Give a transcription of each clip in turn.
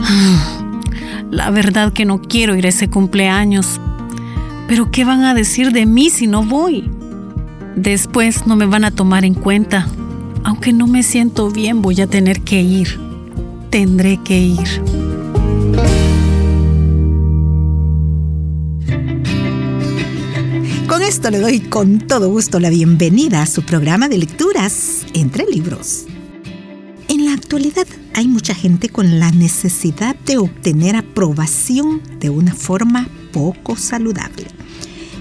La verdad que no quiero ir a ese cumpleaños. Pero ¿qué van a decir de mí si no voy? Después no me van a tomar en cuenta. Aunque no me siento bien, voy a tener que ir. Tendré que ir. Con esto le doy con todo gusto la bienvenida a su programa de lecturas entre libros. La actualidad hay mucha gente con la necesidad de obtener aprobación de una forma poco saludable.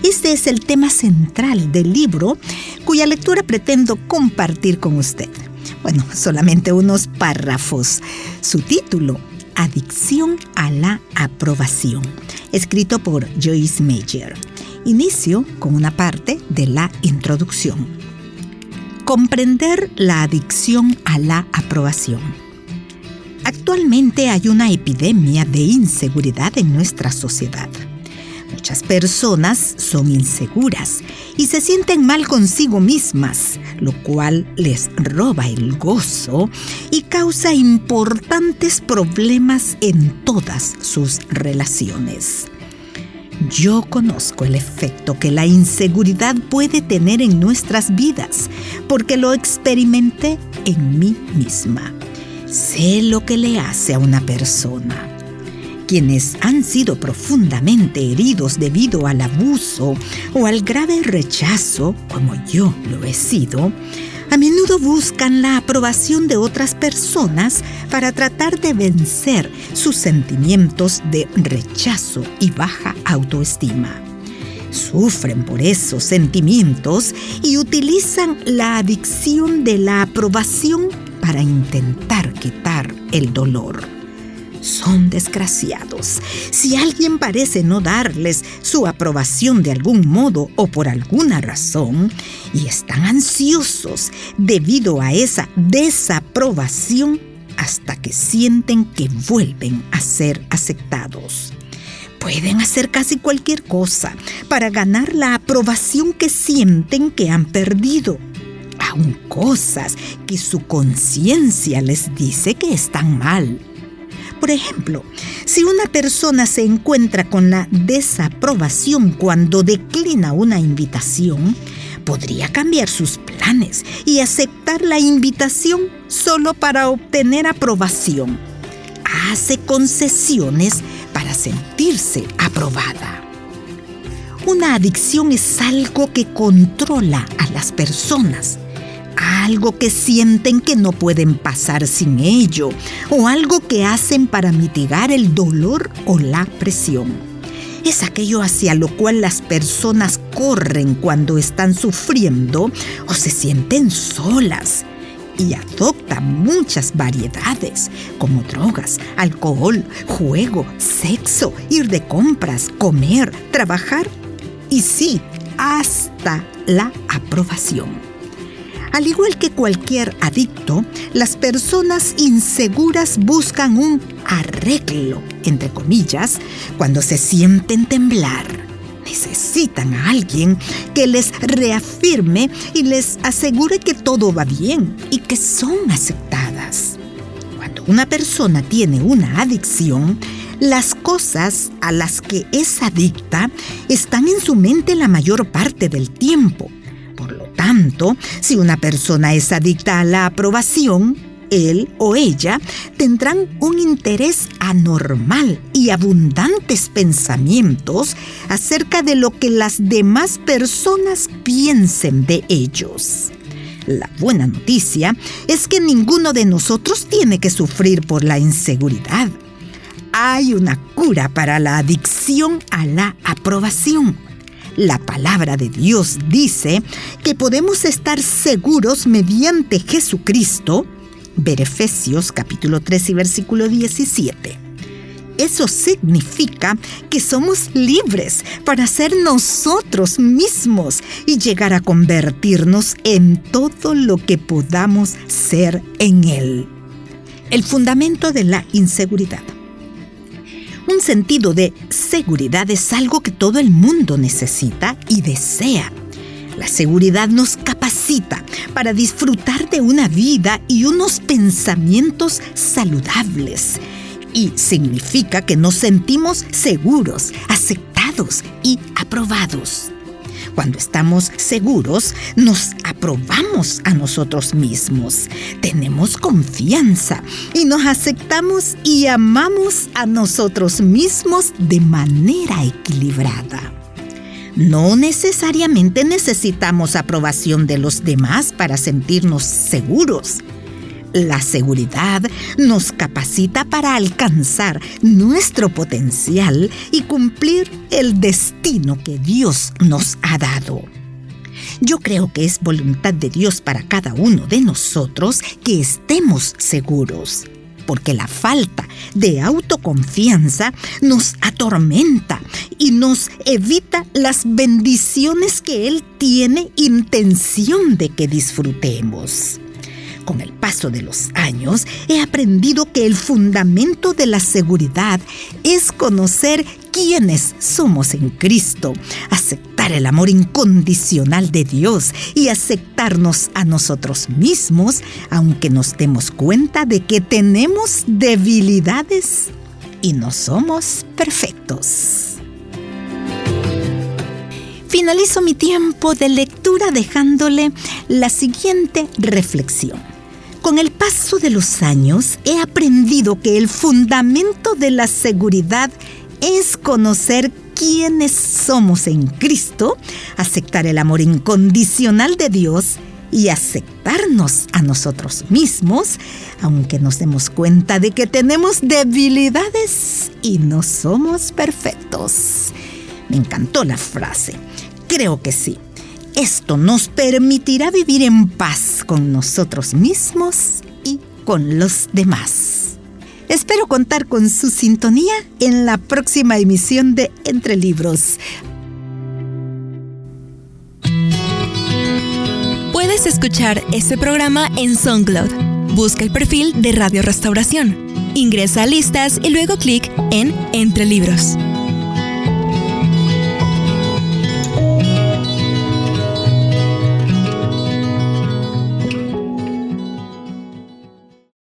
Este es el tema central del libro cuya lectura pretendo compartir con usted. Bueno, solamente unos párrafos. Su título, Adicción a la aprobación, escrito por Joyce Mayer. Inicio con una parte de la introducción. Comprender la adicción a la aprobación. Actualmente hay una epidemia de inseguridad en nuestra sociedad. Muchas personas son inseguras y se sienten mal consigo mismas, lo cual les roba el gozo y causa importantes problemas en todas sus relaciones. Yo conozco el efecto que la inseguridad puede tener en nuestras vidas porque lo experimenté en mí misma. Sé lo que le hace a una persona quienes han sido profundamente heridos debido al abuso o al grave rechazo, como yo lo he sido, a menudo buscan la aprobación de otras personas para tratar de vencer sus sentimientos de rechazo y baja autoestima. Sufren por esos sentimientos y utilizan la adicción de la aprobación para intentar quitar el dolor son desgraciados. Si alguien parece no darles su aprobación de algún modo o por alguna razón, y están ansiosos debido a esa desaprobación hasta que sienten que vuelven a ser aceptados. Pueden hacer casi cualquier cosa para ganar la aprobación que sienten que han perdido aun cosas que su conciencia les dice que están mal. Por ejemplo, si una persona se encuentra con la desaprobación cuando declina una invitación, podría cambiar sus planes y aceptar la invitación solo para obtener aprobación. Hace concesiones para sentirse aprobada. Una adicción es algo que controla a las personas algo que sienten que no pueden pasar sin ello, o algo que hacen para mitigar el dolor o la presión. Es aquello hacia lo cual las personas corren cuando están sufriendo o se sienten solas y adoptan muchas variedades, como drogas, alcohol, juego, sexo, ir de compras, comer, trabajar y sí, hasta la aprobación. Al igual que cualquier adicto, las personas inseguras buscan un arreglo, entre comillas, cuando se sienten temblar. Necesitan a alguien que les reafirme y les asegure que todo va bien y que son aceptadas. Cuando una persona tiene una adicción, las cosas a las que es adicta están en su mente la mayor parte del tiempo tanto, si una persona es adicta a la aprobación, él o ella tendrán un interés anormal y abundantes pensamientos acerca de lo que las demás personas piensen de ellos. La buena noticia es que ninguno de nosotros tiene que sufrir por la inseguridad. Hay una cura para la adicción a la aprobación la palabra de Dios dice que podemos estar seguros mediante Jesucristo. Ver Efesios capítulo 3 y versículo 17. Eso significa que somos libres para ser nosotros mismos y llegar a convertirnos en todo lo que podamos ser en Él. El fundamento de la inseguridad. Un sentido de seguridad es algo que todo el mundo necesita y desea. La seguridad nos capacita para disfrutar de una vida y unos pensamientos saludables. Y significa que nos sentimos seguros, aceptados y aprobados. Cuando estamos seguros, nos aprobamos a nosotros mismos, tenemos confianza y nos aceptamos y amamos a nosotros mismos de manera equilibrada. No necesariamente necesitamos aprobación de los demás para sentirnos seguros. La seguridad nos capacita para alcanzar nuestro potencial y cumplir el destino que Dios nos ha dado. Yo creo que es voluntad de Dios para cada uno de nosotros que estemos seguros, porque la falta de autoconfianza nos atormenta y nos evita las bendiciones que Él tiene intención de que disfrutemos. Con el paso de los años he aprendido que el fundamento de la seguridad es conocer quiénes somos en Cristo, aceptar el amor incondicional de Dios y aceptarnos a nosotros mismos, aunque nos demos cuenta de que tenemos debilidades y no somos perfectos. Finalizo mi tiempo de lectura dejándole la siguiente reflexión. Con el paso de los años he aprendido que el fundamento de la seguridad es conocer quiénes somos en Cristo, aceptar el amor incondicional de Dios y aceptarnos a nosotros mismos, aunque nos demos cuenta de que tenemos debilidades y no somos perfectos. Me encantó la frase. Creo que sí. Esto nos permitirá vivir en paz con nosotros mismos y con los demás. Espero contar con su sintonía en la próxima emisión de Entre Libros. Puedes escuchar este programa en SoundCloud. Busca el perfil de Radio Restauración. Ingresa a listas y luego clic en Entre Libros.